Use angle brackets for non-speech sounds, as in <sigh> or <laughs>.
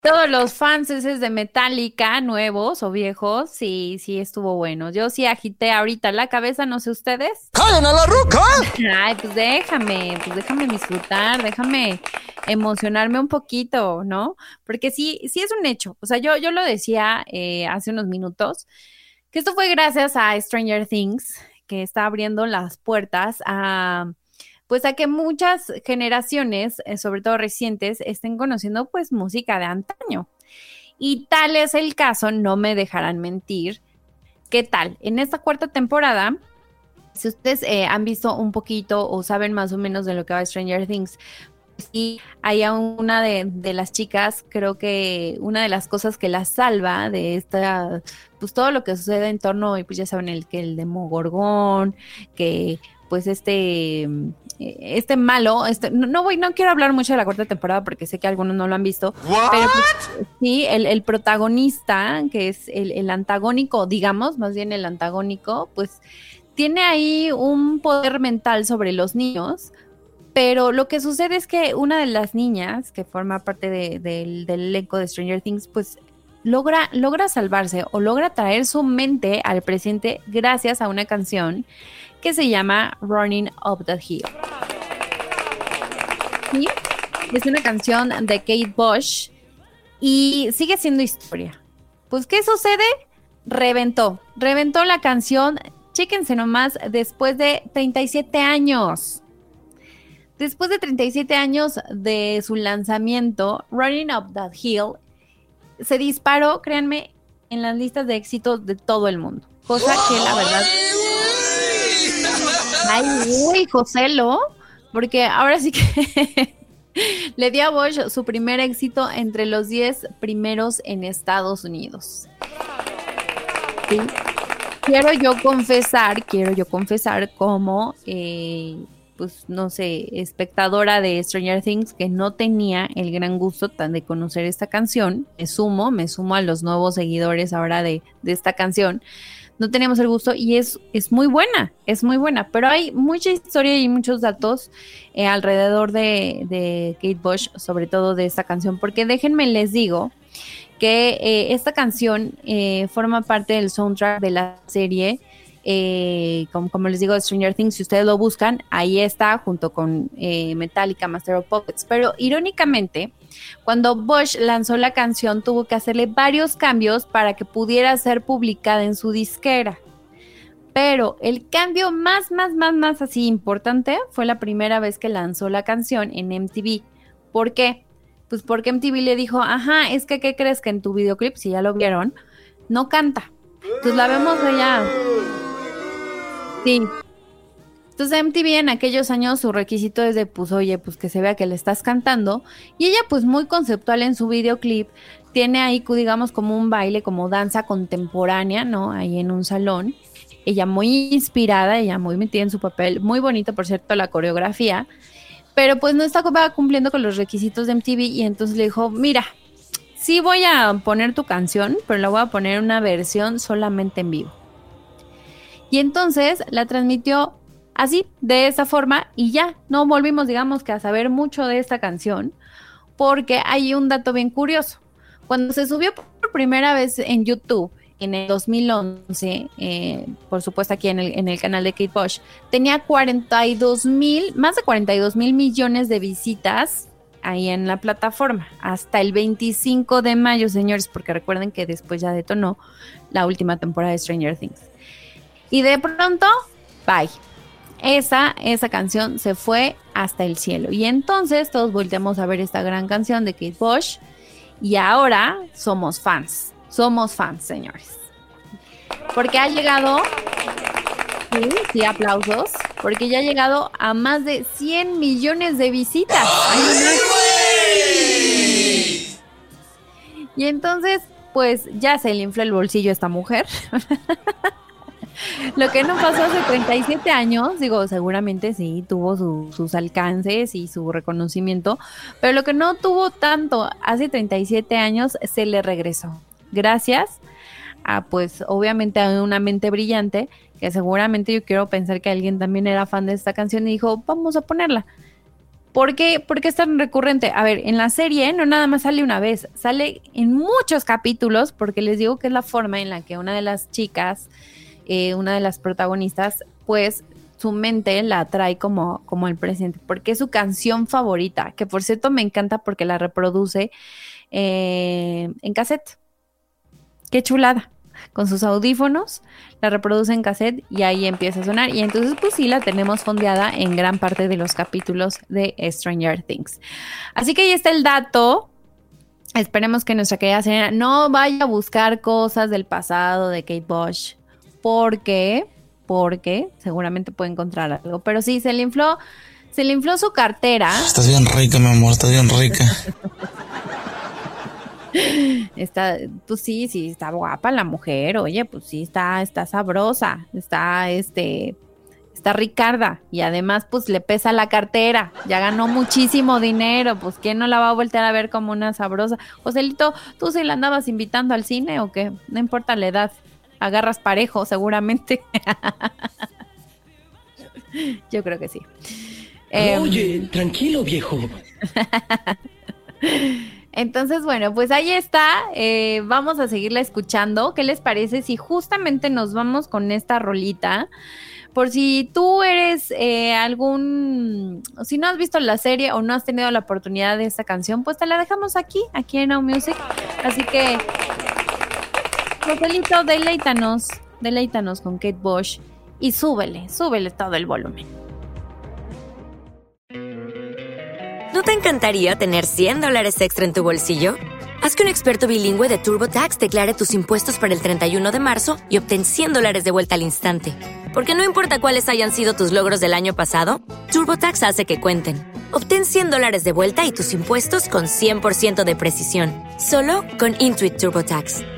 Todos los fans de Metallica, nuevos o viejos, sí, sí estuvo bueno. Yo sí agité ahorita la cabeza, no sé ustedes. ¡Callen a la ruca! Ay, pues déjame, pues déjame disfrutar, déjame emocionarme un poquito, ¿no? Porque sí, sí es un hecho. O sea, yo, yo lo decía eh, hace unos minutos, que esto fue gracias a Stranger Things, que está abriendo las puertas a pues a que muchas generaciones, eh, sobre todo recientes, estén conociendo pues música de antaño. Y tal es el caso, no me dejarán mentir. ¿Qué tal? En esta cuarta temporada, si ustedes eh, han visto un poquito o saben más o menos de lo que va Stranger Things, sí hay una de, las chicas, creo que una de las cosas que la salva de esta, pues todo lo que sucede en torno, y pues ya saben, el que el Demogorgón, que pues este este malo, este, no, voy, no quiero hablar mucho de la cuarta temporada porque sé que algunos no lo han visto, pero pues, sí, el, protagonista, que es el, antagónico, digamos, más bien el antagónico, pues tiene ahí un poder mental sobre los niños, pero lo que sucede es que una de las niñas, que forma parte del, del elenco de Stranger Things, pues logra, logra salvarse o logra traer su mente al presente gracias a una canción que se llama Running Up the Hill. Es una canción de Kate Bush y sigue siendo historia. Pues, ¿qué sucede? Reventó, reventó la canción, chéquense nomás, después de 37 años. Después de 37 años de su lanzamiento, Running Up That Hill se disparó, créanme, en las listas de éxitos de todo el mundo. Cosa que la verdad Ay, uy, Joselo, porque ahora sí que <laughs> le dio a Bosch su primer éxito entre los 10 primeros en Estados Unidos. Quiero yo confesar, quiero yo confesar como, eh, pues no sé, espectadora de Stranger Things que no tenía el gran gusto tan de conocer esta canción. Me sumo, me sumo a los nuevos seguidores ahora de, de esta canción. No teníamos el gusto y es, es muy buena, es muy buena, pero hay mucha historia y muchos datos eh, alrededor de, de, Kate Bush, sobre todo de esta canción, porque déjenme les digo que eh, esta canción eh, forma parte del soundtrack de la serie eh, como, les digo, Stranger Things, si ustedes lo buscan, ahí está junto con eh, Metallica, Master of Puppets. Pero irónicamente, cuando Bush lanzó la canción, tuvo que hacerle varios cambios para que pudiera ser publicada en su disquera. Pero el cambio más, más, más, más así importante fue la primera vez que lanzó la canción en MTV. ¿Por qué? Pues porque MTV le dijo, ajá, es que, ¿qué crees que en tu videoclip, si ya lo vieron, no canta? Pues la vemos allá Entonces MTV en aquellos años su requisito es de, pues, oye, pues que se vea que le estás cantando. Y ella, pues, muy conceptual en su videoclip, tiene ahí, digamos, como un baile, como danza contemporánea, ¿no? Ahí en un salón. Ella muy inspirada, ella muy metida en su papel, muy bonita, por cierto, la coreografía. Pero pues no estaba cumpliendo con los requisitos de MTV y entonces le dijo, mira, sí voy a poner tu canción, pero la voy a poner una versión solamente en vivo. Y entonces la transmitió así, de esa forma, y ya, no volvimos, digamos, que a saber mucho de esta canción, porque hay un dato bien curioso. Cuando se subió por primera vez en YouTube, en el 2011, eh, por supuesto aquí en el, en el, canal de Kate Bush, tenía 42 mil, más de 42 mil millones de visitas ahí en la plataforma, hasta el 25 de mayo, señores, porque recuerden que después ya detonó la última temporada de Stranger Things. Y de pronto, bye. Esa, esa canción se fue hasta el cielo. Y entonces todos volteamos a ver esta gran canción de Kate Bush. Y ahora somos fans. Somos fans, señores. Porque ha llegado. Sí, sí, aplausos. Porque ya ha llegado a más de 100 millones de visitas. Y entonces, pues ya se le infló el bolsillo a esta mujer. <laughs> Lo que no pasó hace 37 años, digo, seguramente sí, tuvo sus alcances y su reconocimiento, pero lo que no tuvo tanto hace 37 años se le regresó. Gracias a, pues, obviamente a una mente brillante, que seguramente yo quiero pensar que alguien también era fan de esta canción y dijo, vamos a ponerla. ¿Por qué? es tan recurrente? A ver, en la serie no nada más sale una vez, sale en muchos capítulos, porque les digo que es la forma en la que una de las chicas eh, una de las protagonistas, pues su mente la trae como, como el presente, porque es su canción favorita, que por cierto me encanta porque la reproduce eh, en cassette. Qué chulada. Con sus audífonos, la reproduce en cassette y ahí empieza a sonar. Y entonces, pues sí, la tenemos fondeada en gran parte de los capítulos de Stranger Things. Así que ahí está el dato. Esperemos que nuestra querida señora no vaya a buscar cosas del pasado de Kate Bush porque, porque seguramente puede encontrar algo. Pero sí, se le infló, se le infló su cartera. Estás bien rica, mi amor, estás bien rica. <laughs> está, pues sí, sí, está guapa la mujer, oye, pues sí, está, está sabrosa, está, este, está Ricarda y además pues le pesa la cartera, ya ganó muchísimo dinero, pues quién no la va a voltear a ver como una sabrosa. Joselito, ¿tú sí la andabas invitando al cine o qué? No importa la edad agarras parejo, seguramente. <laughs> Yo creo que sí. Oye, em, tranquilo, viejo. Entonces, bueno, pues ahí está. Eh, vamos a seguirla escuchando. ¿Qué les parece si justamente nos vamos con esta rolita? Por si tú eres eh, algún, si no has visto la serie o no has tenido la oportunidad de esta canción, pues te la dejamos aquí, aquí en Now Music. Así que Joselito, deleítanos, deleítanos con Kate Bush y súbele, súbele todo el volumen. ¿No te encantaría tener 100 dólares extra en tu bolsillo? Haz que un experto bilingüe de TurboTax declare tus impuestos para el 31 de marzo y obtén 100 dólares de vuelta al instante. Porque no importa cuáles hayan sido tus logros del año pasado, TurboTax hace que cuenten. Obtén 100 dólares de vuelta y tus impuestos con 100% de precisión, solo con Intuit TurboTax.